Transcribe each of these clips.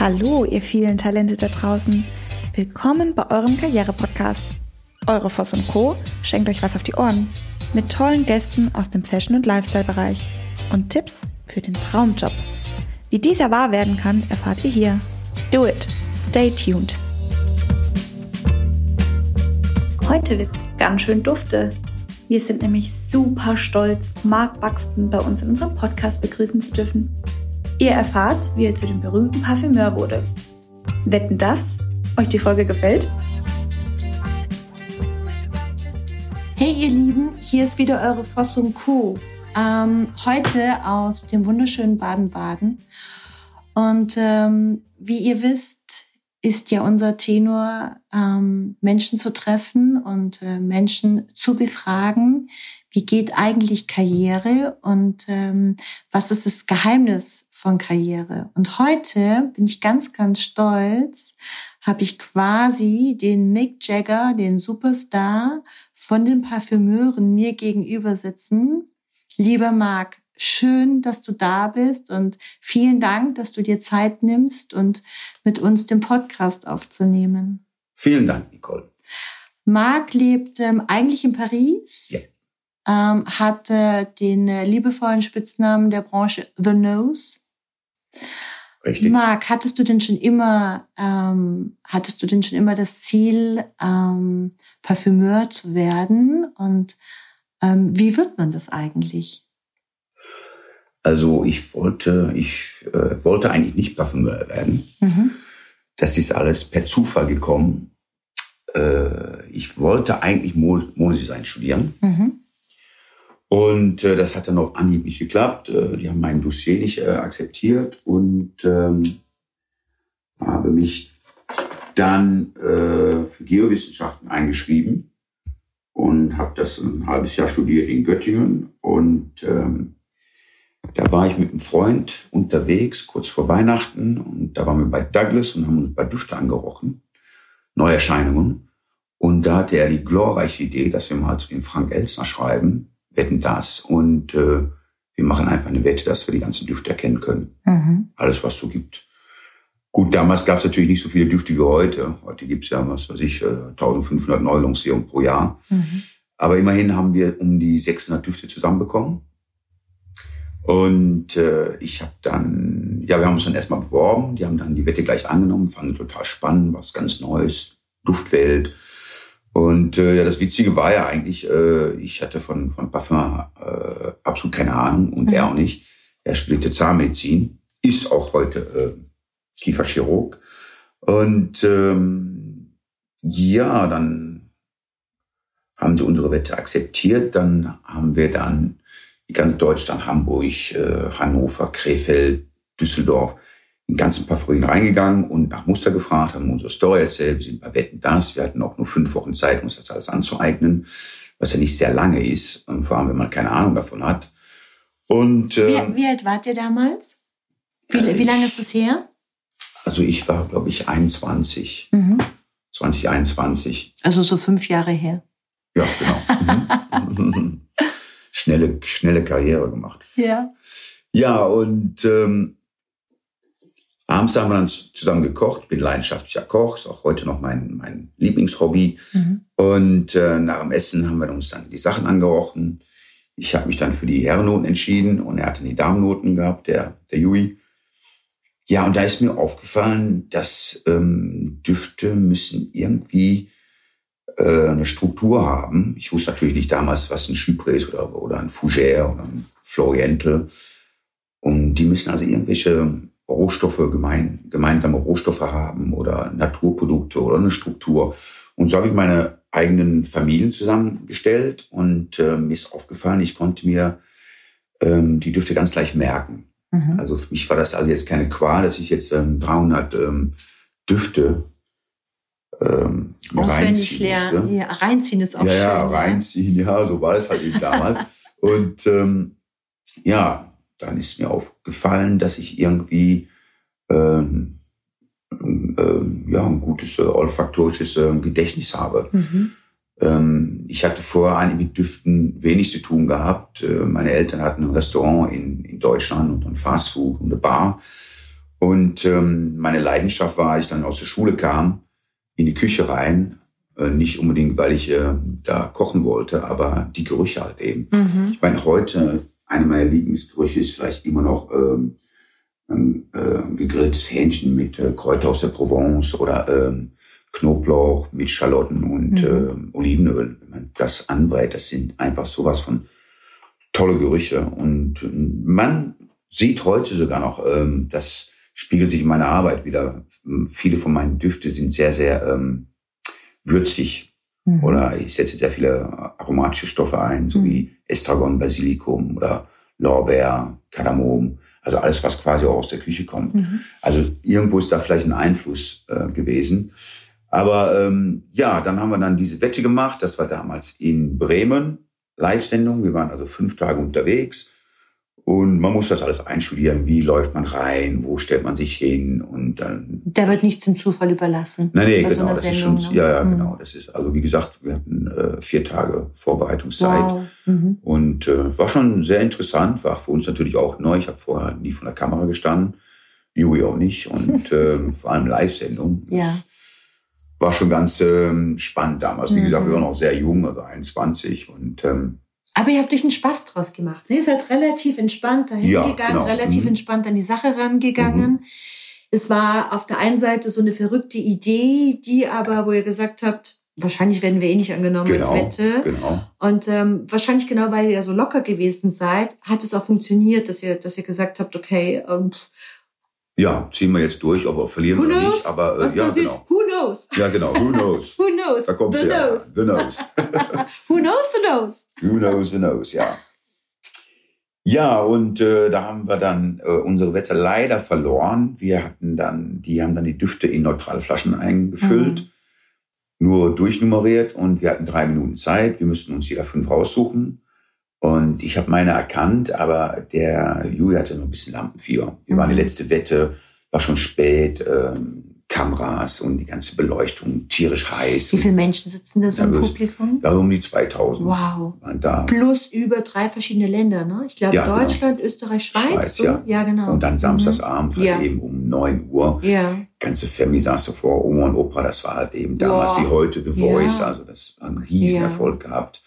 Hallo, ihr vielen Talente da draußen. Willkommen bei eurem Karriere-Podcast. Eure Voss und Co. schenkt euch was auf die Ohren. Mit tollen Gästen aus dem Fashion- und Lifestyle-Bereich. Und Tipps für den Traumjob. Wie dieser wahr werden kann, erfahrt ihr hier. Do it. Stay tuned. Heute wird es ganz schön dufte. Wir sind nämlich super stolz, Mark Buxton bei uns in unserem Podcast begrüßen zu dürfen. Ihr erfahrt, wie er zu dem berühmten Parfümeur wurde. Wetten das? Euch die Folge gefällt? Hey ihr Lieben, hier ist wieder eure Fossum Co. Ähm, heute aus dem wunderschönen Baden-Baden. Und ähm, wie ihr wisst, ist ja unser Tenor, ähm, Menschen zu treffen und äh, Menschen zu befragen. Wie geht eigentlich Karriere und ähm, was ist das Geheimnis von Karriere? Und heute bin ich ganz, ganz stolz, habe ich quasi den Mick Jagger, den Superstar von den Parfümeuren mir gegenüber sitzen. Lieber Marc, schön, dass du da bist und vielen Dank, dass du dir Zeit nimmst und mit uns den Podcast aufzunehmen. Vielen Dank, Nicole. Marc lebt ähm, eigentlich in Paris, Ja. ähm, hat äh, den äh, liebevollen Spitznamen der Branche The Nose. Richtig. Marc, hattest du denn schon immer, ähm, hattest du denn schon immer das Ziel, ähm, Parfümeur zu werden? Und ähm, wie wird man das eigentlich? Also ich wollte, ich äh, wollte eigentlich nicht Parfümeur werden. Mhm. Das ist alles per Zufall gekommen. Äh, ich wollte eigentlich Mo- Modedesign studieren. Mhm. Und äh, das hat dann auf Anhieb nicht geklappt. Äh, die haben mein Dossier nicht äh, akzeptiert und ähm, habe mich dann äh, für Geowissenschaften eingeschrieben und habe das ein halbes Jahr studiert in Göttingen. Und ähm, da war ich mit einem Freund unterwegs, kurz vor Weihnachten. Und da waren wir bei Douglas und haben uns bei Düfte angerochen, Neuerscheinungen. Und da hatte er die glorreiche Idee, dass wir mal zu dem Frank Elsner schreiben, wetten das. Und äh, wir machen einfach eine Wette, dass wir die ganzen Düfte erkennen können. Mhm. Alles, was es so gibt. Gut, damals gab es natürlich nicht so viele Düfte wie heute. Heute gibt es ja, was weiß ich, äh, 1500 Neulancierungen pro Jahr. Mhm. Aber immerhin haben wir um die 600 Düfte zusammenbekommen. Und äh, ich habe dann, ja, wir haben uns dann erstmal beworben. Die haben dann die Wette gleich angenommen, fanden total spannend, was ganz Neues, Duftwelt. Und äh, ja, das Witzige war ja eigentlich, äh, ich hatte von, von Parfum äh, absolut keine Ahnung und Mhm. er auch nicht. Er studierte Zahnmedizin, ist auch heute äh, Kieferchirurg. Und ähm, ja, dann haben sie unsere Wette akzeptiert. Dann haben wir dann die ganze Deutschland, Hamburg, äh, Hannover, Krefeld, Düsseldorf, in ganzen Parfümerien reingegangen und nach Muster gefragt, haben unsere Story erzählt. Wir sind bei Wetten das. Wir hatten auch nur fünf Wochen Zeit, uns das alles anzueignen, was ja nicht sehr lange ist, und vor allem, wenn man keine Ahnung davon hat. Und ähm, Wie, wie alt wart ihr damals? Wie, Äh, wie lange ist das her? also ich war, glaube ich, 21, Mhm. 2021. Also so fünf Jahre her. Ja, genau. Mhm. schnelle, schnelle Karriere gemacht. Ja. Ja, und ähm, abends haben wir dann zusammen gekocht. Bin leidenschaftlicher Koch, ist auch heute noch mein, mein Lieblingshobby. Mhm. Und äh, nach dem Essen haben wir uns dann die Sachen angerochen. Ich habe mich dann für die Herrennoten entschieden und er hat dann die Damennoten gehabt, der, der Jui. Ja, und da ist mir aufgefallen, dass ähm, Düfte müssen irgendwie äh, eine Struktur haben. Ich wusste natürlich nicht damals, was ein Chypre ist oder, oder ein Fougère oder ein Floriental. Und die müssen also irgendwelche Rohstoffe, gemein, gemeinsame Rohstoffe haben oder Naturprodukte oder eine Struktur. Und so habe ich meine eigenen Familien zusammengestellt und äh, mir ist aufgefallen, ich konnte mir ähm, die Düfte ganz leicht merken. Mhm. Also für mich war das also jetzt keine Qual, dass ich jetzt ähm, 300 ähm, Düfte ähm, Auswendig reinziehen musste. Ja, reinziehen ist auch Ja, schön. ja, reinziehen, ja, so war es halt eben damals. Und ähm, ja, dann ist mir aufgefallen, dass ich irgendwie ähm, ähm, ja, ein gutes äh, olfaktorisches äh, Gedächtnis habe. Mhm. Ähm, ich hatte vorher eigentlich mit Düften wenig zu tun gehabt. Äh, meine Eltern hatten ein Restaurant in, in Deutschland und ein Fastfood und eine Bar. Und ähm, meine Leidenschaft war, als ich dann aus der Schule kam, in die Küche rein. Äh, nicht unbedingt, weil ich äh, da kochen wollte, aber die Gerüche halt eben. Mhm. Ich meine, heute, eine meiner Lieblingsgerüche ist vielleicht immer noch ähm, ein äh, gegrilltes Hähnchen mit äh, Kräuter aus der Provence oder ähm, Knoblauch mit Schalotten und Mhm. ähm, Olivenöl. Wenn man das anbrät, das sind einfach sowas von tolle Gerüche. Und ähm, man sieht heute sogar noch, ähm, das spiegelt sich in meiner Arbeit wieder. Viele von meinen Düfte sind sehr, sehr ähm, würzig. Mhm. Oder ich setze sehr viele aromatische Stoffe ein, so Mhm. wie Estragon, Basilikum oder Lorbeer, Kardamom. Also alles, was quasi auch aus der Küche kommt. Mhm. Also irgendwo ist da vielleicht ein Einfluss äh, gewesen. Aber ähm, ja, dann haben wir dann diese Wette gemacht. Das war damals in Bremen, Live-Sendung. Wir waren also fünf Tage unterwegs. Und man muss das alles einstudieren. Wie läuft man rein? Wo stellt man sich hin? Und dann Da wird nichts dem Zufall überlassen. Nein, nee, so genau, einer das ist Sendung, schon, ne? ja, ja, Mhm. genau. Das ist, also wie gesagt, wir hatten äh, vier Tage Vorbereitungszeit Wow. Mhm. und äh, war schon sehr interessant, war für uns natürlich auch neu. Ich habe vorher nie von der Kamera gestanden, Juri auch nicht und äh, vor allem Live-Sendung. Ja. War schon ganz ähm, spannend damals. Wie Mhm. gesagt, wir waren noch sehr jung, also 21 und ähm, Aber ihr habt euch einen Spaß draus gemacht. Ne? Ihr seid relativ entspannt dahin Ja, gegangen, genau. relativ Mhm. entspannt an die Sache rangegangen. Es war auf der einen Seite so eine verrückte Idee, die aber, wo ihr gesagt habt, wahrscheinlich werden wir eh nicht angenommen genau, als Wette. genau. Und ähm, wahrscheinlich genau, weil ihr so locker gewesen seid, hat es auch funktioniert, dass ihr, dass ihr gesagt habt, okay, ähm, pff, Ja, ziehen wir jetzt durch, ob wir verlieren who oder knows? nicht. Aber äh, ja, genau. Who knows? Ja, genau. Who knows? Who knows? Da kommst the ja. knows. The knows. Who knows the knows? Who knows, who knows, ja. Ja, und äh, da haben wir dann äh, unsere Wette leider verloren. Wir hatten dann, die haben dann die Düfte in neutrale Flaschen eingefüllt, nur durchnummeriert und wir hatten drei Minuten Zeit. Wir müssten uns jeder fünf raussuchen. Und ich habe meine erkannt, aber der Juli hatte noch ein bisschen Lampenfieber. Wir waren die Mhm. letzte Wette, war schon spät, ähm, Kameras und die ganze Beleuchtung tierisch heiß. Wie viele Menschen sitzen da so im. Publikum? Ja, um die 2000 Wow. da. Plus über drei verschiedene Länder, ne? Ich glaube Ja, genau. Deutschland, Österreich, Schweiz. Schweiz, so? ja. genau. Und dann samstagsabend halt Ja. eben um 9 Uhr. Ja. Ganze Family saß davor, Oma und Opa, das war halt eben damals Boah. wie heute The Voice, Ja. also das hat einen riesen Erfolg gehabt.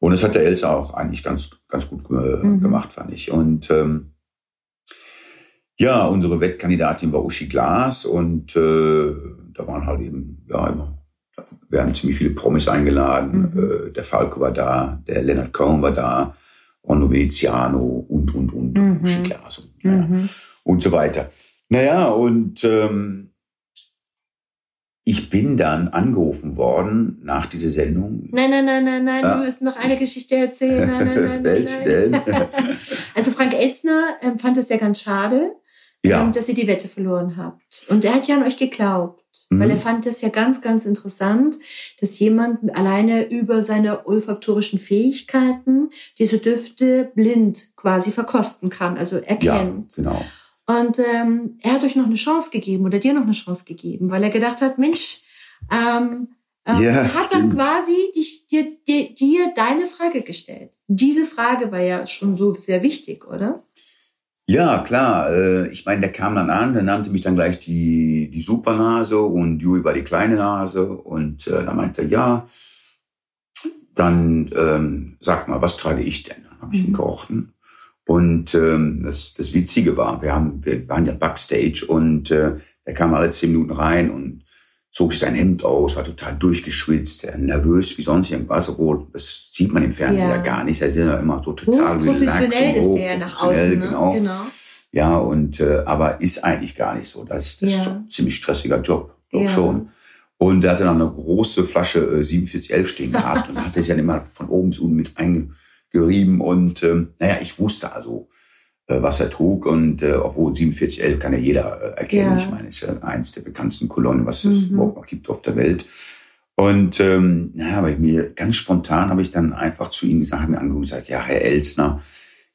Und das hat der Elsa auch eigentlich ganz, ganz gut äh, Mhm. gemacht, fand ich. Und ähm, ja, unsere Wettkandidatin war Uschi Glas und äh, da waren halt eben, ja, immer, da werden ziemlich viele Promis eingeladen. Mhm. Äh, der Falco war da, der Leonard Cohen war da, Ronno Veneziano und, und, und, Mhm. Uschi Glas und, naja, Mhm. und so weiter. Naja, und ähm, ich bin dann angerufen worden nach dieser Sendung. Nein, nein, nein, nein, nein, Ah. wir müssen noch eine Geschichte erzählen. Nein, nein, nein, Welche denn? Also Frank Elstner ähm, fand es ja ganz schade, Ja, ähm, dass ihr die Wette verloren habt. Und er hat ja an euch geglaubt. Mhm. Weil er fand es ja ganz, ganz interessant, dass jemand alleine über seine olfaktorischen Fähigkeiten diese Düfte blind quasi verkosten kann, also ja, erkennt. genau. Und ähm, er hat euch noch eine Chance gegeben oder dir noch eine Chance gegeben, weil er gedacht hat, Mensch, ähm, ähm, Ja, er hat dann stimmt. quasi dich, dir, dir, dir deine Frage gestellt. Diese Frage war ja schon so sehr wichtig, oder? Ja, klar. Äh, ich meine, der kam dann an, der nannte mich dann gleich die, die Supernase und Juli war die kleine Nase. Und äh, dann meinte er, ja, dann ähm, sag mal, was trage ich denn? Dann habe ich ihn Mhm. gerochen. Und ähm, das, das Witzige war, wir, haben, wir waren ja Backstage und äh, er kam alle zehn Minuten rein und zog sein Hemd aus, war total durchgeschwitzt, äh, nervös wie sonst irgendwas, obwohl das sieht man im Fernsehen Ja. ja, gar nicht. Da ist er immer so total und ist der ja nach außen, ne? Genau. genau. Ja, und äh, aber ist eigentlich gar nicht so. Das, das Ja. ist so ein ziemlich stressiger Job, glaub Ja. schon. Und er hatte dann eine große Flasche äh, 4711 stehen gehabt und hat sich dann immer von oben bis unten mit eingerieben. Und ähm, naja, ich wusste also, äh, was er trug. Und äh, obwohl 4711 kann ja jeder äh, erkennen. Ja. Ich meine, ist ja eins der bekanntesten Kolonnen, was es Mhm. überhaupt noch gibt auf der Welt. Und ähm, naja, aber mir ganz spontan habe ich dann einfach zu ihm gesagt, mir angeguckt und gesagt, ja, Herr Elsner,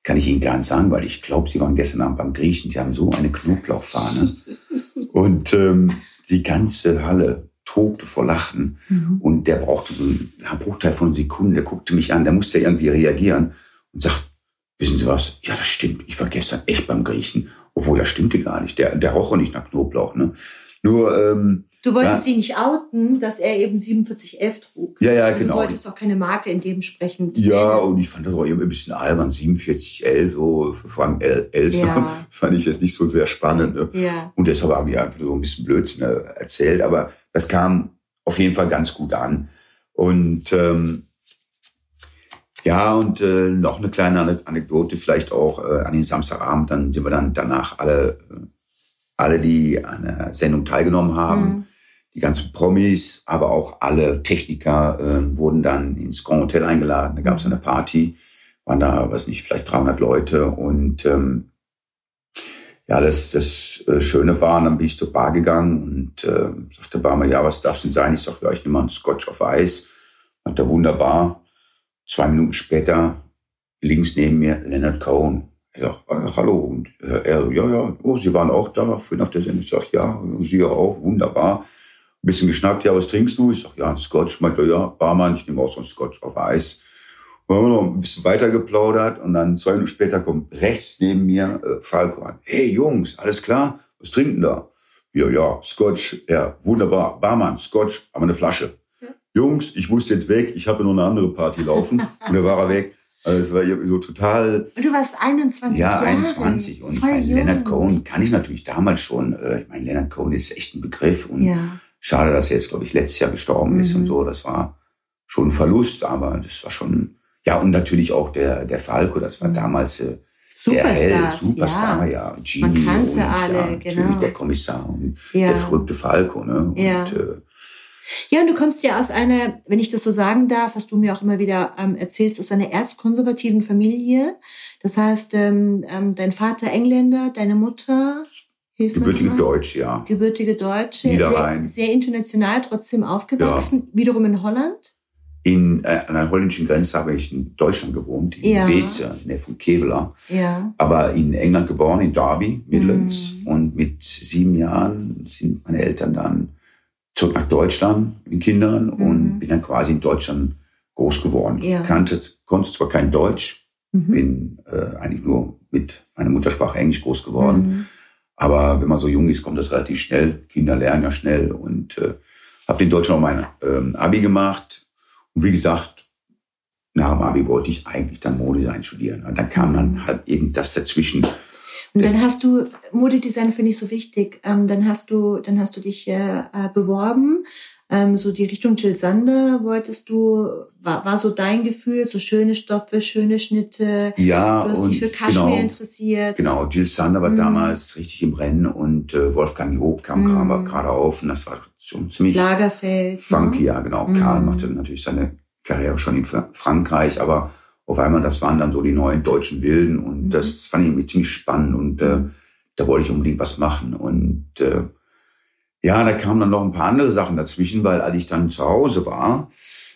kann ich Ihnen gar nicht sagen, weil ich glaube, Sie waren gestern Abend beim Griechen, die haben so eine Knoblauchfahne. und ähm, die ganze Halle tobte vor Lachen. Mhm. Und der brauchte so einen Bruchteil von Sekunden, der guckte mich an, der musste irgendwie reagieren und sagt, wissen Sie was? Ja, das stimmt, ich war gestern echt beim Griechen Obwohl, das stimmte gar nicht. Der, der roch auch nicht nach Knoblauch. Ne? Nur, ähm, Du wolltest ihn nicht outen, dass er eben 4711 trug. Ja, ja, genau. Du wolltest auch keine Marke in dementsprechend. ja, nennen. und ich fand das auch immer ein bisschen albern. 4711, so für Frank El Elster, Ja. fand ich jetzt nicht so sehr spannend. Ne? Ja. Und deshalb habe ich einfach so ein bisschen Blödsinn äh, erzählt. Aber das kam auf jeden Fall ganz gut an. Und ähm, ja, und äh, noch eine kleine Ane- Anekdote vielleicht auch äh, an den Samstagabend. Dann sind wir dann danach alle, äh, alle, die an der Sendung teilgenommen haben, Mhm. die ganzen Promis, aber auch alle Techniker äh, wurden dann ins Grand Hotel eingeladen. Da gab es eine Party, waren da, weiß nicht, vielleicht 300 Leute und ähm, ja, das, das äh, Schöne war, dann bin ich zur Bar gegangen und äh, sagte Barmer, ja, was darf's denn sein? Ich sag, ja, ich nehme mal einen Scotch auf Eis. Hat er wunderbar. Zwei Minuten später, links neben mir, Leonard Cohen. Ich sag, ah, hallo. Und äh, er, ja, ja, oh, Sie waren auch da, vorhin auf der Sendung. Ich sag, ja, Sie ja auch, wunderbar. Ein bisschen geschnackt, ja, was trinkst du? Ich sag, ja, ein Scotch. Meint er, ja, Barmann, ich nehme auch so einen Scotch auf Eis. Und dann haben wir noch ein bisschen weiter geplaudert und dann zwei Minuten später kommt rechts neben mir äh, Falco an. Hey Jungs, alles klar? Was trinken da? Ja, ja, Scotch, ja, wunderbar. Barmann, Scotch, aber eine Flasche. Jungs, ich muss jetzt weg, ich habe noch eine andere Party laufen. und dann war er weg. Also es war so total, Und du warst 21 ja, Jahre. 21. Und ich Voll meine, jung. Leonard Cohen kann ich natürlich damals schon, äh, ich meine, Leonard Cohen ist echt ein Begriff und Ja. Schade, dass er jetzt, glaube ich, letztes Jahr gestorben ist Mhm. und so. Das war schon ein Verlust, aber das war schon, ja, und natürlich auch der, der Falco, das war Mhm. damals äh, der Held, Superstars, Superstar, ja. ja. Genie Man kannte und, alle, ja, genau. der Kommissar und Ja. der verrückte Falco, ne? Und, Ja. äh, Ja, und du kommst ja aus einer, wenn ich das so sagen darf, was du mir auch immer wieder ähm, erzählst, aus einer erzkonservativen Familie. Das heißt, ähm, ähm, dein Vater Engländer, deine Mutter gebürtige mal. Deutsch, ja. gebürtige Deutsche, Niederrhein. sehr, sehr international trotzdem aufgewachsen, wiederum in Holland. In, äh, an der holländischen Grenze habe ich in Deutschland gewohnt, in Ja. Weze, in der von Kevela. Ja. aber in England geboren, in Derby, Midlands. Mhm. Und mit sieben Jahren sind meine Eltern dann zurück nach Deutschland mit den Kindern Mhm. und bin dann quasi in Deutschland groß geworden. Ja. Kannte, konnte zwar kein Deutsch, Mhm. bin äh, eigentlich nur mit meiner Muttersprache Englisch groß geworden. Mhm. Aber wenn man so jung ist, kommt das relativ schnell. Kinder lernen ja schnell und äh, habe in Deutschland auch mein ähm, Abi gemacht. Und wie gesagt, nach dem Abi wollte ich eigentlich dann Modedesign studieren. Und dann kam dann halt eben das dazwischen. Und dann hast du Modedesign finde ich so wichtig. Ähm, dann hast du, dann hast du dich äh, beworben. Ähm, so die Richtung Jill Sander wolltest du, war, war so dein Gefühl, so schöne Stoffe, schöne Schnitte. Ja, Du hast und dich für Kaschmir genau, interessiert. genau, Jill Sander war Mhm. damals richtig im Rennen und äh, Wolfgang Job kam Mhm. gerade auf und das war schon ziemlich Lagerfeld. funky, Ne? ja genau. Mhm. Karl machte natürlich seine Karriere schon in Fra Frankreich, aber auf einmal, das waren dann so die neuen deutschen Wilden und Mhm. das fand ich irgendwie ziemlich spannend und äh, da wollte ich unbedingt was machen und äh, ja, da kamen dann noch ein paar andere Sachen dazwischen, weil als ich dann zu Hause war,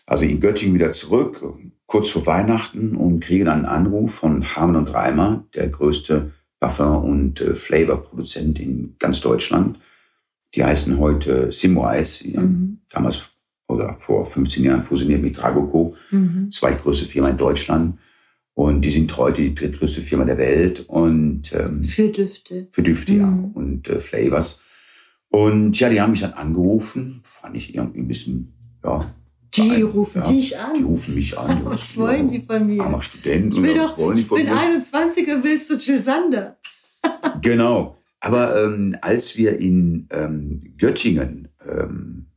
also in Göttingen wieder zurück, kurz vor Weihnachten und kriege dann einen Anruf von Harman und Reimer, der größte Parfum- und äh, Flavor-Produzent in ganz Deutschland. Die heißen heute haben Mhm. damals oder vor 15 Jahren fusioniert mit Dragoco, Mhm. zweitgrößte Firma in Deutschland. Und die sind heute die drittgrößte Firma der Welt und ähm, Für Düfte. für Düfte ja, Mhm. und äh, Flavors. Und ja, die haben mich dann angerufen, fand ich irgendwie ein bisschen, ja. Die beein- rufen ja, dich Die an. rufen mich an. Was wollen die von mir? Armer Student. Ich will was doch, wollen die ich von bin mir? 21 und will zu Jill Sander. Genau. Aber ähm, als wir in ähm, Göttingen ähm, äh,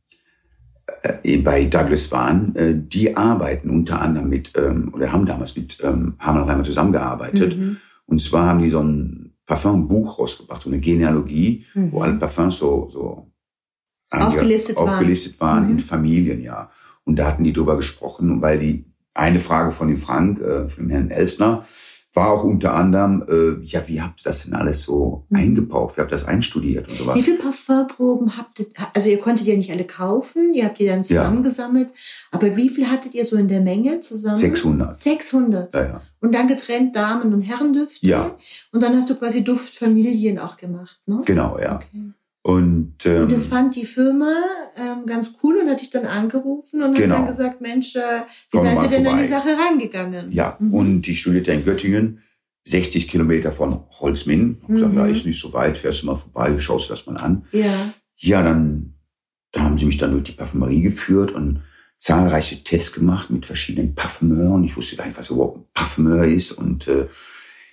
bei Douglas waren, äh, die arbeiten unter anderem mit, ähm, oder haben damals mit ähm, Harman Reimer zusammengearbeitet. Mhm. Und zwar haben die so ein Parfumbuch rausgebracht, so eine Genealogie, Mhm. wo alle Parfums so, so Aufgelistet waren. aufgelistet waren, Mhm. in Familien, ja. Und da hatten die drüber gesprochen, weil die eine Frage von dem Frank, äh, von dem Herrn Elsner, war auch unter anderem, äh, ja, wie habt ihr das denn alles so Mhm. eingebaut? Wie habt ihr das einstudiert und sowas? Wie viele Parfumproben habt ihr? Also ihr konntet ja nicht alle kaufen, ihr habt die dann Ja. zusammengesammelt. Aber wie viel hattet ihr so in der Menge zusammen? 600. 600. Ja, ja. Und dann getrennt Damen- und Herrendüfte. Ja. Und dann hast du quasi Duftfamilien auch gemacht, ne? Genau, ja. Okay. Und, ähm, Und das fand die Firma ähm, ganz cool und hat dich dann angerufen und Genau. hat dann gesagt, Mensch, äh, wie Komm seid ihr denn an die. Sache rangegangen? ja, Mhm. und die studierte in Göttingen. 60 Kilometer von Holzminden. Ich gesagt, Mhm. ja, ist nicht so weit, fährst du mal vorbei, schaust das mal an. Ja. Ja, dann, da haben sie mich dann durch die Parfümerie geführt und zahlreiche Tests gemacht mit verschiedenen Parfümeuren. Ich wusste gar nicht, was überhaupt ein Parfümeur ist und äh,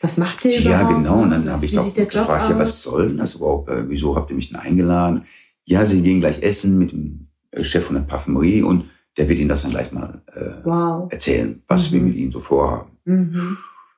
Was macht der ja, überhaupt? genau. Und dann habe ich doch gefragt, ja, was soll denn das überhaupt? Äh, Wieso habt ihr mich denn eingeladen? Ja, sie gehen gleich essen mit dem äh, Chef von der Parfümerie und der wird Ihnen das dann gleich mal äh, Wow. erzählen, was wir Mhm. mit Ihnen so vorhaben. Mhm.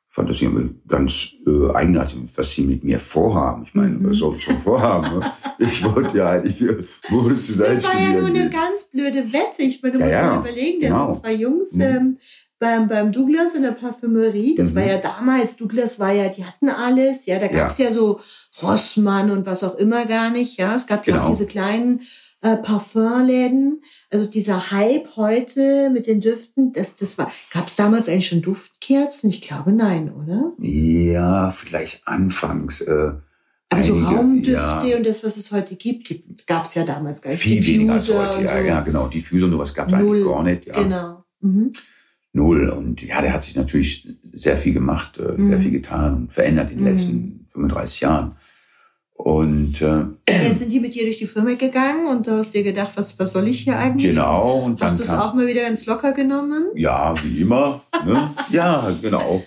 Ich fand das irgendwie ganz äh, eigenartig, was Sie mit mir vorhaben. Ich meine, Mhm. was soll ich schon vorhaben? Ne? Ich wollte ja eigentlich äh, Mode zu sein. Das war ja nur eine ganz blöde Wette. Ich meine, du Ja, musst ja, mal überlegen, da genau. sind zwei Jungs Mhm. ähm, beim, beim Douglas in der Parfümerie. Das Mhm. war ja damals, Douglas war ja, die hatten alles. Ja, da Ja. gab's ja. so Rossmann und was auch immer gar nicht. Ja, es gab ja Genau. auch diese kleinen äh, Parfumläden. Also dieser Hype heute mit den Düften, das, das war, gab's damals eigentlich schon Duftkerzen? Ich glaube nein, oder? Ja, vielleicht anfangs. Äh, Aber so Raumdüfte ja, und das, was es heute gibt, gibt gab's ja damals gar nicht. viel weniger als Diffuser heute. Ja, so. ja, genau. Diffuser und sowas gab es eigentlich gar nicht. Ja. Genau. Mhm. Null. Und ja, der hat sich natürlich sehr viel gemacht, äh, Mhm. sehr viel getan und verändert in den Mhm. letzten 35 Jahren. Und äh, Jetzt sind die mit dir durch die Firma gegangen und du hast dir gedacht, was, was soll ich hier eigentlich? genau, und dann Hast du es auch mal wieder ganz locker genommen? ja, wie immer, ne? ja, genau,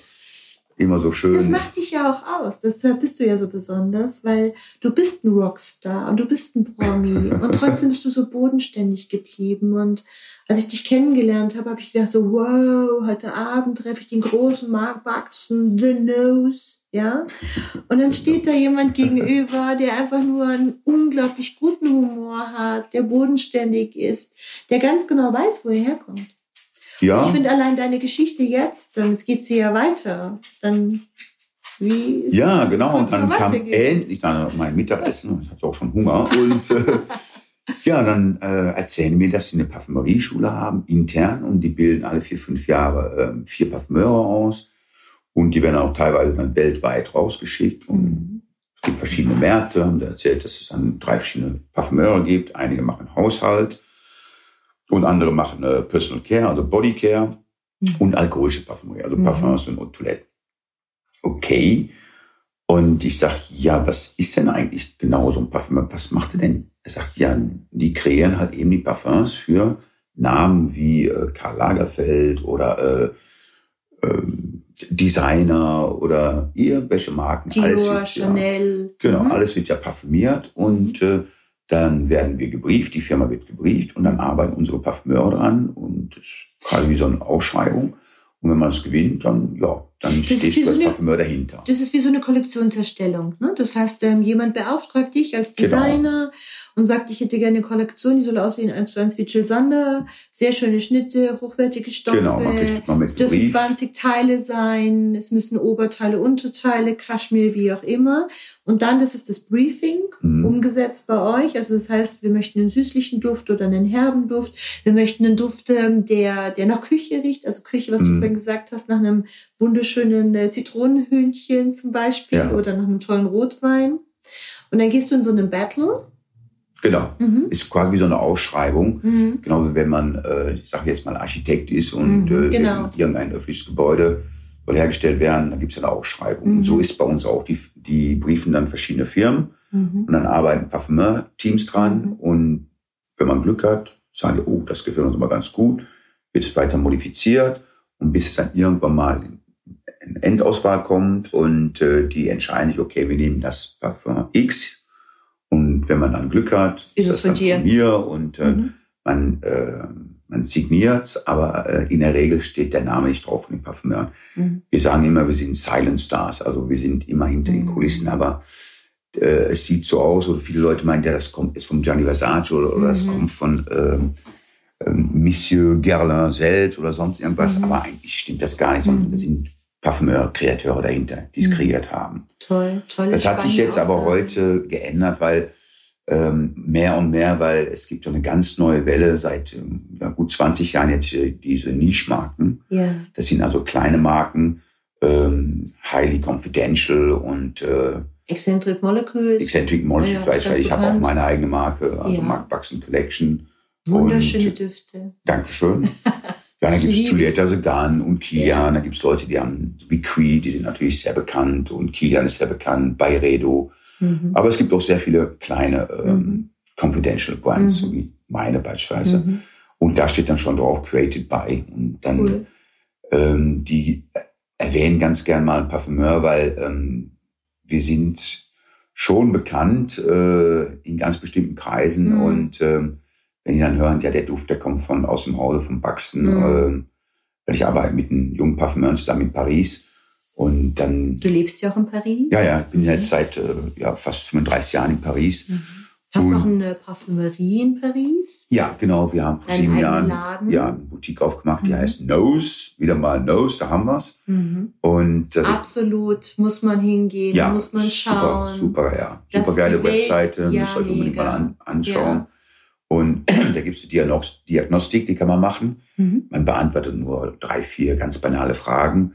immer so schön. Das macht dich ja auch aus. Deshalb bist du ja so besonders, weil du bist ein Rockstar und du bist ein Promi und trotzdem bist du so bodenständig geblieben. Und als ich dich kennengelernt habe, habe ich gedacht so, wow, heute Abend treffe ich den großen Mark Buxton, The Nose, ja. Und dann steht da jemand gegenüber, der einfach nur einen unglaublich guten Humor hat, der bodenständig ist, der ganz genau weiß, wo er herkommt. ja, Ich finde allein deine Geschichte jetzt, dann geht sie ja weiter. Dann ja, genau. Und dann kam endlich dann mein Mittagessen und ich hatte auch schon Hunger. Und äh, ja, dann äh, erzählen mir, dass sie eine Parfümerieschule haben, intern, und die bilden alle vier, fünf Jahre äh, vier Parfümeure aus. Und die werden auch teilweise dann weltweit rausgeschickt. Und Mhm. es gibt verschiedene Märkte. Haben da erzählt, dass es dann drei verschiedene Parfümeure gibt. Einige machen Haushalt und andere machen äh, Personal Care, also Body Care Mhm. und alkoholische Parfümerie, also Mhm. Parfums und Toiletten. Okay. Und ich sag, ja, was ist denn eigentlich genau so ein Parfüm? Was macht er denn? Er sagt, ja, die kreieren halt eben die Parfums für Namen wie äh, Karl Lagerfeld oder äh, ähm, Designer oder irgendwelche Marken. Dior, wird ja- Chanel. Genau, Mhm. alles wird ja parfümiert und äh, dann werden wir gebrieft, die Firma wird gebrieft und dann arbeiten unsere Parfümeure dran und das ist quasi wie so eine Ausschreibung. Und wenn man es gewinnt, dann, ja, dann wie steht so das Parfümeur dahinter. Das ist wie so eine Kollektionserstellung. Ne? Das heißt, ähm, jemand beauftragt dich als Genau. Designer und sagt, ich hätte gerne eine Kollektion, die soll aussehen eins zu eins wie Jill Sander. Sehr schöne Schnitte, hochwertige Stoffe. Genau, man kriegt mal mit dürfen gebrieft. 20 Teile sein, es müssen Oberteile, Unterteile, Kaschmir, wie auch immer. Und dann, das ist das Briefing, Mhm. umgesetzt bei euch. Also das heißt, wir möchten einen süßlichen Duft oder einen herben Duft. Wir möchten einen Duft, ähm, der, der nach Küche riecht. Also Küche, was du Mhm. vorhin gesagt hast, nach einem wunderschönen äh, Zitronenhühnchen zum Beispiel Ja. oder nach einem tollen Rotwein. Und dann gehst du in so einen Battle. Genau, Mhm. ist quasi wie so eine Ausschreibung. Mhm. Genau wie wenn man, äh, ich sage jetzt mal, Architekt ist und Mhm, äh, genau. irgendein öffentliches Gebäude soll hergestellt werden, dann gibt es eine Ausschreibung. Mhm. Und so ist bei uns auch. Die, die briefen dann verschiedene Firmen Mhm. Und dann arbeiten Parfumeur-Teams dran. Mhm. Und wenn man Glück hat, sagen die, oh, das gefällt uns aber ganz gut, wird es weiter modifiziert. Und bis es dann irgendwann mal in Endauswahl kommt und äh, die entscheiden sich, okay, wir nehmen das Parfum X. Und wenn man dann Glück hat, Ist es das von dann dir? von mir und äh, Mhm. man, äh, man signiert's, aber äh, in der Regel steht der Name nicht drauf von den Parfümeuren. Mhm. Wir sagen immer, wir sind Silent Stars, also wir sind immer hinter den Mhm. Kulissen, aber äh, es sieht so aus, oder viele Leute meinen, ja, das kommt ist von Gianni Versace oder, oder das Mhm. kommt von ähm, Monsieur Guerlain selbst oder sonst irgendwas, Mhm. aber eigentlich stimmt das gar nicht, sondern Mhm. da sind Parfümeure, Kreateure dahinter, die es Mhm. kreiert haben. Toll, toll. Das hat sich jetzt aber heute geändert, weil ähm, mehr und mehr, weil es gibt eine ganz neue Welle seit ähm, ja, gut 20 Jahren jetzt diese Niche-Marken. Ja. Das sind also kleine Marken, ähm, highly confidential und äh, Eccentric Molecules. Eccentric Molecules. Ja, ich, weil ich habe auch meine eigene Marke, also Ja. Mark Buxton Collection. Wunderschöne Und- Düfte. Dankeschön. Ja, da gibt's Lieb's. Julieta Segan und Kilian. Ja. Da gibt's Leute, die haben wie die sind natürlich sehr bekannt. Und Kilian ist sehr bekannt, Bayredo. Mhm. Aber es gibt auch sehr viele kleine ähm, Mhm. Confidential Brands, Mhm. so wie meine beispielsweise. Mhm. Und da steht dann schon drauf, created by. Und dann, Cool. ähm, die erwähnen ganz gern mal ein Parfümeur, weil ähm, wir sind schon bekannt äh, in ganz bestimmten Kreisen. Mhm. Und ähm, wenn die dann hören, ja, der Duft, der kommt von aus dem Hause von Buxton, Mhm. weil ich arbeite mit einem jungen Parfümeur zusammen in Paris. Und dann, Du lebst ja auch in Paris. ja, ja, ich bin Mhm. jetzt seit äh, ja, fast 35 Jahren in Paris. Mhm. Hast du auch eine Parfümerie in Paris? Ja, genau. Wir haben vor Deinen sieben Jahren Laden? ja, eine Boutique aufgemacht, die Mhm. heißt Nose. Wieder mal Nose, da haben wir's. Mhm. Und äh, Absolut, muss man hingehen, ja, muss man super, schauen. super, ja. Das Super geile. Webseite, Ja, müsst ihr euch unbedingt mal an, anschauen. Ja. Und da gibt's eine Diagnos Diagnostik, die kann man machen. Mhm. Man beantwortet nur drei, vier ganz banale Fragen.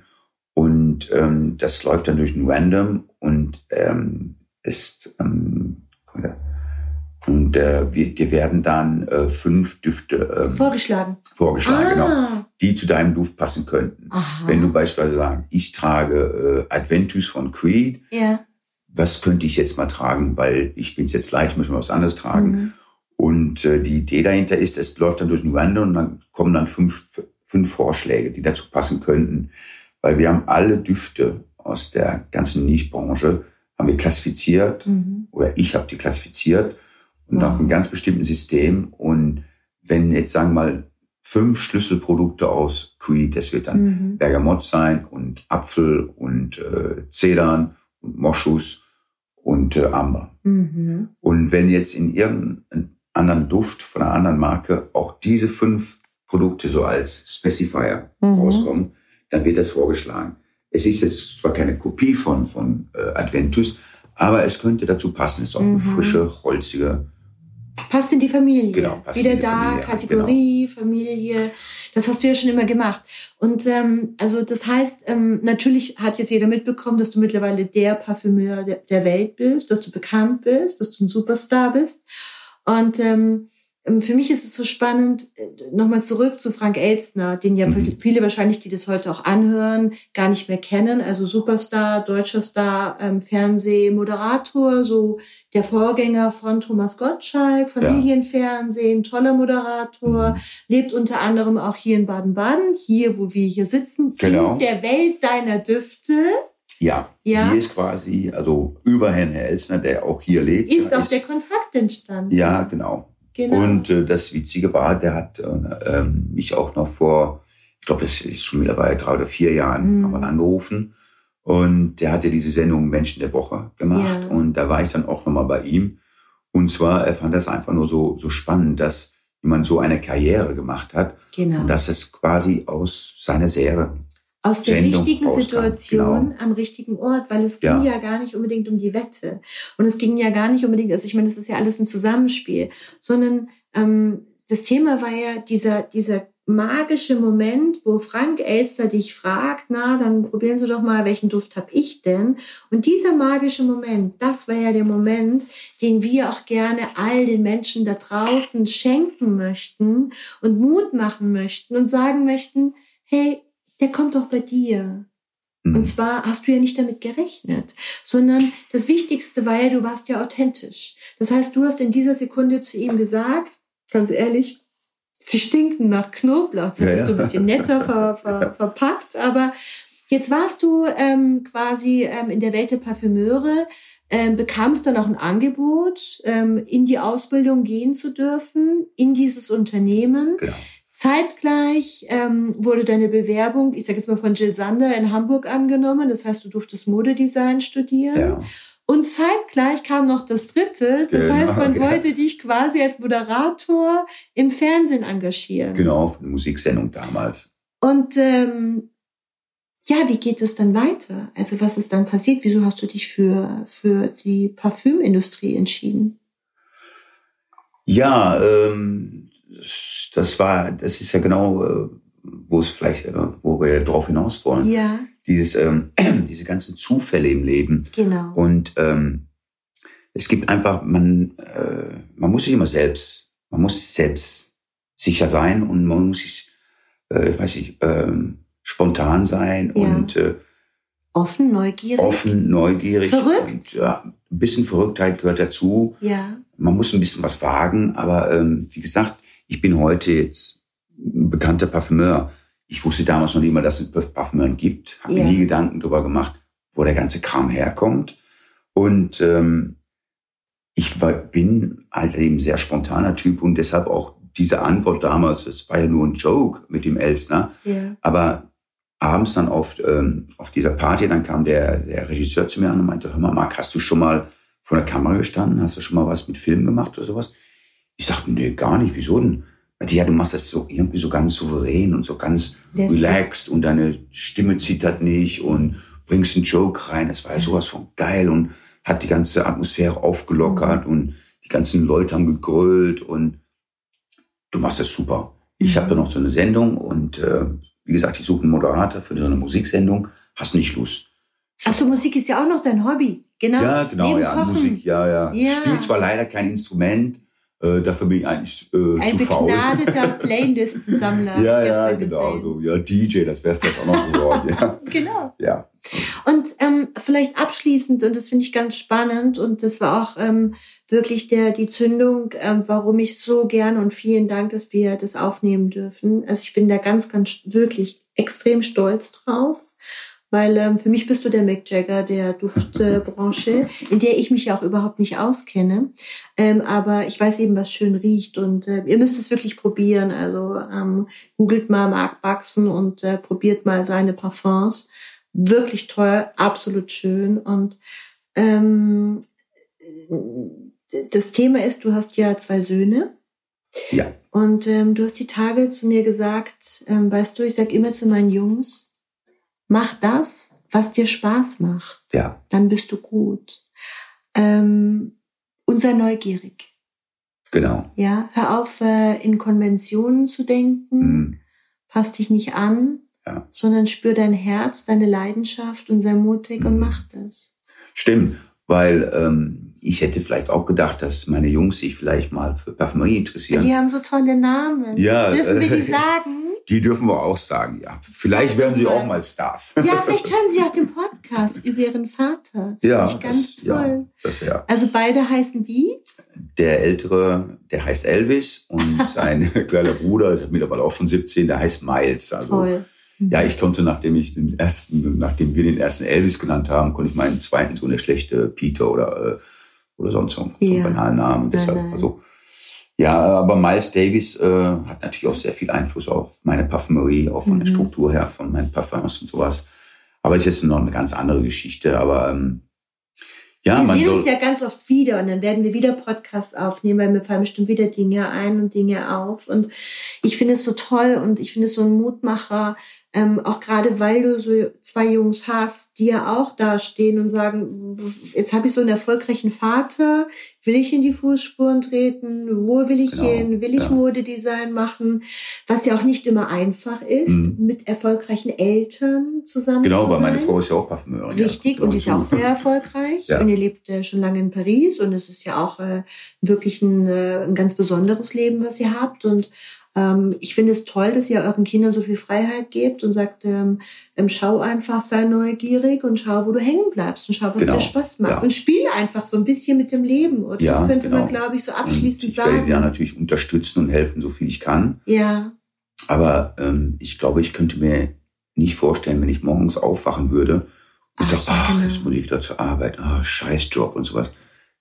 Und ähm, das läuft dann durch ein Random und ähm, ist ähm, und äh, wir, dir werden dann äh, fünf Düfte ähm, Vorgeschlagen. vorgeschlagen, genau, ah, die zu deinem Duft passen könnten. aha. Wenn du beispielsweise sagst, ich trage äh, Adventus von Creed, ja. was könnte ich jetzt mal tragen, weil ich bin's jetzt leid, ich muss mal was anderes tragen. Mhm. Und äh, die Idee dahinter ist, es läuft dann durch ein Random und dann kommen dann fünf, fünf Vorschläge, die dazu passen könnten. Weil wir haben alle Düfte aus der ganzen Niche-Branche, haben wir klassifiziert Mhm. oder ich habe die klassifiziert und Wow. nach einem ganz bestimmten System. Und wenn jetzt sagen wir mal fünf Schlüsselprodukte aus Creed, das wird dann Mhm. Bergamott sein und Apfel und äh, Zedern und Moschus und äh, Amber. Mhm. Und wenn jetzt in irgendeinem anderen Duft von einer anderen Marke auch diese fünf Produkte so als Specifier Mhm. rauskommen, dann wird das vorgeschlagen. Es ist jetzt zwar keine Kopie von, von äh, Adventus, aber es könnte dazu passen. Es ist auch eine Mhm. frische, holzige. Passt in die Familie. Genau, passt Wieder in die da, Familie, Kategorie, Familie. Das hast du ja schon immer gemacht. Und ähm, also das heißt, ähm, natürlich hat jetzt jeder mitbekommen, dass du mittlerweile der Parfümeur der, der Welt bist, dass du bekannt bist, dass du ein Superstar bist. Und ähm, für mich ist es so spannend, äh, nochmal zurück zu Frank Elstner, den ja Mhm. viele wahrscheinlich, die das heute auch anhören, gar nicht mehr kennen. Also Superstar, deutscher Star, ähm, Fernsehmoderator, so der Vorgänger von Thomas Gottschalk, Familienfernsehen, toller Moderator, Mhm. lebt unter anderem auch hier in Baden-Baden, hier, wo wir hier sitzen, Genau. in der Welt deiner Düfte. Ja, Ja. hier ist quasi, also über Herrn Elsner, der auch hier lebt. Ist auch der Kontakt entstanden. Ja, genau. genau. Und äh, das Witzige war, der hat äh, ähm, mich auch noch vor, ich glaube, das ist schon mittlerweile drei oder vier Jahren, Mhm. nochmal angerufen. Und der hatte diese Sendung Menschen der Woche gemacht. Ja. Und da war ich dann auch nochmal bei ihm. Und zwar, er fand das einfach nur so, so spannend, dass jemand so eine Karriere gemacht hat genau. und dass es quasi aus seiner Serie. Aus der Sendung richtigen rauskam, Situation genau. am richtigen Ort, weil es ging Ja. ja. gar nicht unbedingt um die Wette. Und es ging ja gar nicht unbedingt, also ich meine, das ist ja alles ein Zusammenspiel, sondern ähm, das Thema war ja dieser, dieser magische Moment, wo Frank Elster dich fragt, na, dann probieren Sie doch mal, welchen Duft hab ich denn? Und dieser magische Moment, das war ja der Moment, den wir auch gerne all den Menschen da draußen schenken möchten und Mut machen möchten und sagen möchten, hey, der kommt doch bei dir. Mhm. Und zwar hast du ja nicht damit gerechnet, sondern das Wichtigste war ja, du warst ja authentisch. Das heißt, du hast in dieser Sekunde zu ihm gesagt, ganz ehrlich, sie stinken nach Knoblauch. Das Ja, hast ja. du ein bisschen netter ver, ver, verpackt, aber jetzt warst du ähm, quasi ähm, in der Welt der Parfümeure, ähm, bekamst dann auch ein Angebot, ähm, in die Ausbildung gehen zu dürfen, in dieses Unternehmen. Genau. Zeitgleich ähm, wurde deine Bewerbung, ich sage jetzt mal von Jill Sander in Hamburg angenommen. Das heißt, du durftest Modedesign studieren. Ja. Und zeitgleich kam noch das dritte. Das Genau, heißt, man genau. wollte dich quasi als Moderator im Fernsehen engagieren. Genau, für eine Musiksendung damals. Und ähm, ja, wie geht es dann weiter? Also was ist dann passiert? Wieso hast du dich für, für die Parfümindustrie entschieden? Ja, ähm, das war, das ist ja genau, äh, wo es vielleicht, äh, wo wir drauf hinaus wollen. Ja, Dieses, ähm, diese ganzen Zufälle im Leben. genau. Und ähm, es gibt einfach, man, äh, man muss sich immer selbst, man muss selbst sicher sein und man muss sich äh, weiß ich, ähm, spontan sein Ja. und äh, Offen, neugierig. offen, neugierig. Verrückt. Und, ja, ein bisschen Verrücktheit gehört dazu. Ja. Man muss ein bisschen was wagen, aber ähm, wie gesagt, ich bin heute jetzt ein bekannter Parfümeur. Ich wusste damals noch nicht mal, dass es Parfümeuren gibt. Habe Ja. mir nie Gedanken darüber gemacht, wo der ganze Kram herkommt. Und ähm, ich war, bin halt eben sehr spontaner Typ und deshalb auch diese Antwort damals, es war ja nur ein Joke mit dem Elstner, Ja. aber abends dann auf, ähm, auf dieser Party, dann kam der, der Regisseur zu mir an und meinte, hör mal, Marc, hast du schon mal vor der Kamera gestanden? Hast du schon mal was mit Film gemacht oder sowas? Ich sagte, nee, gar nicht. Wieso denn? Ja, du machst das so irgendwie so ganz souverän und so ganz ist- relaxed und deine Stimme zittert nicht und bringst einen Joke rein. Das war ja sowas von geil und hat die ganze Atmosphäre aufgelockert Mhm. und die ganzen Leute haben gegrölt und du machst das super. Ich Mhm. habe da noch so eine Sendung und äh, wie gesagt, ich suche einen Moderator für so eine Musiksendung. Hast nicht Lust? Ach so, Musik ist ja auch noch dein Hobby. Genau. Ja, genau, Neben ja, Kochen. Musik, ja, ja. Ich Ja. spiele zwar leider kein Instrument, äh, dafür bin ich eigentlich äh, Ein zu faul. begnadeter Playlistensammler. ja, ja, genau. gesehen. So, ja, DJ, das wäre vielleicht auch noch geworden. ja. Genau. ja. Und ähm, vielleicht abschließend, und das finde ich ganz spannend, und das war auch ähm, wirklich der die Zündung, ähm, warum ich so gerne und vielen Dank, dass wir das aufnehmen dürfen. Also ich bin da ganz, ganz wirklich extrem stolz drauf. Weil ähm, für mich bist du der Mick Jagger der Duftbranche, in der ich mich ja auch überhaupt nicht auskenne. Ähm, aber ich weiß eben, was schön riecht. Und äh, ihr müsst es wirklich probieren. Also ähm, googelt mal Mark Baxen und äh, probiert mal seine Parfums wirklich toll, absolut schön. Und ähm, das Thema ist, du hast ja zwei Söhne. Ja. Und ähm, du hast die Tage zu mir gesagt, ähm, weißt du, ich sag immer zu meinen Jungs, mach das, was dir Spaß macht, Ja, dann bist du gut. Ähm, und sei neugierig. genau. Ja, hör auf, äh, in Konventionen zu denken Mhm. pass dich nicht an, Ja. sondern spür dein Herz, deine Leidenschaft und sei mutig und Mhm. mach das. Stimmt, weil ähm, ich hätte vielleicht auch gedacht, dass meine Jungs sich vielleicht mal für Parfümerie interessieren. Die haben so tolle Namen. Ja, Dürfen wir die sagen? Die dürfen wir auch sagen, ja. Vielleicht Sag werden sie auch mal Stars. Ja, vielleicht hören Sie auch den Podcast über Ihren Vater. Das ja, ich ganz das, toll. ja, das ja. Also beide heißen wie? Der ältere, der heißt Elvis und sein kleiner Bruder, der ist mittlerweile auch schon 17, der heißt Miles. Also Toll. ja, ich konnte, nachdem ich den ersten, nachdem wir den ersten Elvis genannt haben, konnte ich meinen zweiten so eine schlechte Peter oder äh, oder sonst so, Ja. einen banalen Namen. Deshalb, also ja, aber Miles Davis äh, hat natürlich auch sehr viel Einfluss auf meine Parfümerie, auch von der Mhm. Struktur her, von meinen Parfums und sowas. Aber es ist jetzt noch eine ganz andere Geschichte. Aber ähm, ja, wir man sehen uns ja ganz oft wieder und dann werden wir wieder Podcasts aufnehmen, weil mir fallen bestimmt wieder Dinge ein und Dinge auf. Und ich finde es so toll und ich finde es so ein Mutmacher, ähm, auch gerade weil du so zwei Jungs hast, die ja auch da stehen und sagen, jetzt habe ich so einen erfolgreichen Vater, will ich in die Fußspuren treten, wo will ich Genau, hin, will ich ja. Modedesign machen, was ja auch nicht immer einfach ist, Mhm. mit erfolgreichen Eltern zusammen genau, zu weil meine. Frau ist ja auch Parfümeurin. Richtig, ja, und ist ja auch sehr erfolgreich. Ja. Und ihr lebt äh, schon lange in Paris und es ist ja auch äh, wirklich ein, äh, ein ganz besonderes Leben, was ihr habt. Und ähm, ich finde es toll, dass ihr euren Kindern so viel Freiheit gebt und sagt, ähm, ähm, schau einfach, sei neugierig und schau, wo du hängen bleibst und schau, was Genau, dir Spaß macht. ja. Und spiel einfach so ein bisschen mit dem Leben. Oder Ja, das könnte man, genau. glaube ich, so Und abschließend ich werde sagen. ja natürlich unterstützen und helfen, so viel ich kann. ja, Aber ähm, ich glaube, ich könnte mir nicht vorstellen, wenn ich morgens aufwachen würde und Ach, sage, ja, ach, genau. jetzt muss ich wieder zur Arbeit, ah, scheiß Job und sowas.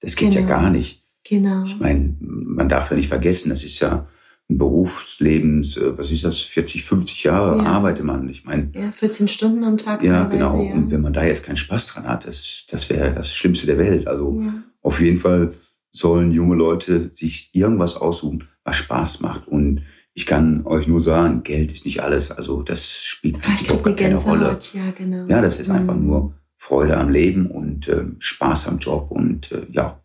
Das geht ja Genau. gar nicht. genau. Ich meine, man darf ja nicht vergessen, das ist ja Berufslebens, äh, was ist das, 40, 50 Jahre Ja. arbeitet man. Ich meine, Ja, 14 Stunden am Tag. ja, genau. Ja. Und wenn man da jetzt keinen Spaß dran hat, das, das wäre das Schlimmste der Welt. Also ja. auf jeden Fall sollen junge Leute sich irgendwas aussuchen, was Spaß macht. Und ich kann euch nur sagen, Geld ist nicht alles. Also das spielt Ah, ich eigentlich krieg auch gar eine keine Rolle. Ja, genau. Ja, das ist einfach Mhm. nur Freude am Leben und äh, Spaß am Job. Und äh, ja,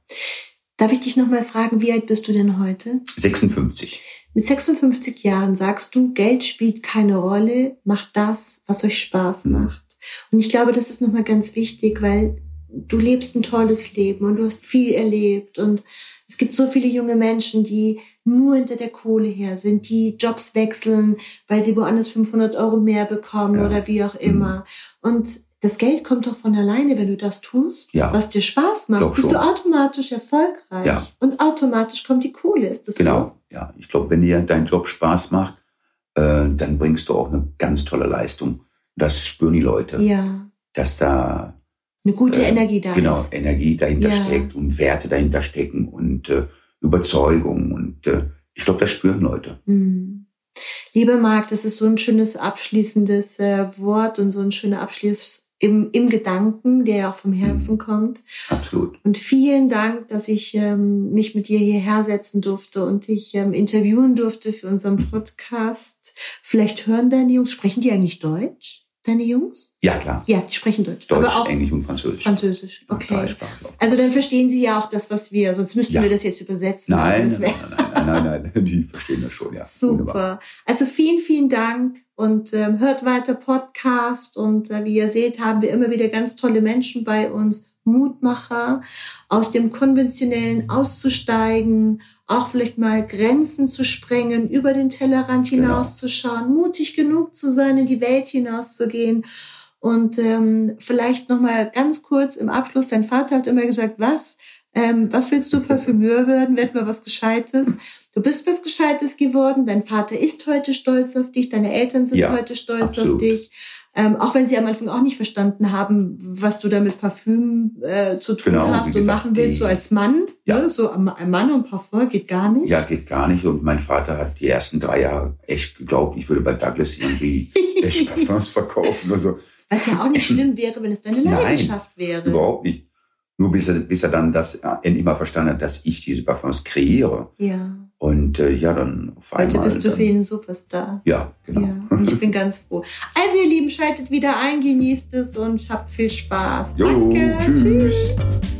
Darf ich dich nochmal fragen, wie alt bist du denn heute? 56. Mit 56 Jahren sagst du, Geld spielt keine Rolle, macht das, was euch Spaß Mhm. macht. Und ich glaube, das ist nochmal ganz wichtig, weil du lebst ein tolles Leben und du hast viel erlebt und Es gibt so viele junge Menschen, die nur hinter der Kohle her sind, die Jobs wechseln, weil sie woanders 500 Euro mehr bekommen ja. oder wie auch immer. Mhm. Und das Geld kommt doch von alleine, wenn du das tust, ja. was dir Spaß macht, bist schon. du automatisch erfolgreich ja. und automatisch kommt die Kohle. Ist das genau? So? Ja, ich glaube, wenn dir dein Job Spaß macht, äh, dann bringst du auch eine ganz tolle Leistung. Das spüren die Leute, ja. dass da eine gute äh, Energie da genau, ist. Genau, Energie dahinter steckt und Werte dahinter stecken und äh, Überzeugung und äh, ich glaube, das spüren Leute. Mhm. Liebe Marc, das ist so ein schönes abschließendes äh, Wort und so ein schöner Abschluss im, im Gedanken, der ja auch vom Herzen mhm. kommt. Absolut. Und vielen Dank, dass ich ähm, mich mit dir hierher setzen durfte und dich ähm, interviewen durfte für unseren Podcast. Vielleicht hören deine Jungs, sprechen die eigentlich Deutsch? Deine Jungs? Ja, klar. Ja, die sprechen Deutsch. Deutsch, aber auch Englisch und Französisch. Französisch, okay. Also dann verstehen sie ja auch das, was wir, sonst müssten ja. wir das jetzt übersetzen. Nein, nein, nein, nein, nein, nein, die verstehen das schon, ja. Super. Wunderbar. Also vielen, vielen Dank und ähm, hört weiter Podcast und äh, wie ihr seht, haben wir immer wieder ganz tolle Menschen bei uns Mutmacher, aus dem Konventionellen auszusteigen, auch vielleicht mal Grenzen zu sprengen, über den Tellerrand genau. hinauszuschauen, genau. mutig genug zu sein, in die Welt hinauszugehen. Und ähm, vielleicht noch mal ganz kurz im Abschluss: Dein Vater hat immer gesagt, was? Ähm, was willst du Parfümeur werden? Werd mal was Gescheites. Du bist was Gescheites geworden. Dein Vater ist heute stolz auf dich. Deine Eltern sind ja, heute stolz absolut. auf dich. Ähm, auch wenn sie am Anfang auch nicht verstanden haben, was du da mit Parfüm äh, zu tun genau, hast und machen willst, so als Mann. Ja. Ne? So ein Mann und Parfum geht gar nicht. Ja, geht gar nicht. Und mein Vater hat die ersten drei Jahre echt geglaubt, ich würde bei Douglas irgendwie Parfums verkaufen oder so. Was ja auch nicht schlimm wäre, wenn es deine Leidenschaft Nein, wäre. Überhaupt nicht. Nur bis er, bis er dann das endlich mal verstanden hat, dass ich diese Parfums kreiere. Ja. Und äh, ja, dann auf Heute einmal, bist du dann, für ihn ein Superstar. Ja, genau. Ja, ich bin ganz froh. Also ihr Lieben, schaltet wieder ein, genießt es und habt viel Spaß. Jo, Danke. tschüss. tschüss.